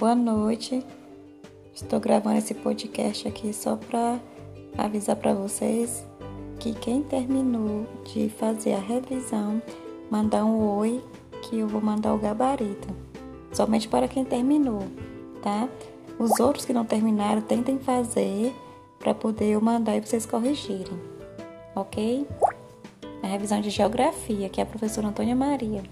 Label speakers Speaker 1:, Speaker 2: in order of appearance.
Speaker 1: Boa noite. Estou gravando esse podcast aqui só para avisar para vocês que quem terminou de fazer a revisão, mandar um oi que eu vou mandar o gabarito. Somente para quem terminou, tá? Os outros que não terminaram, tentem fazer para poder eu mandar e vocês corrigirem. OK? A revisão de geografia, que é a professora Antônia Maria.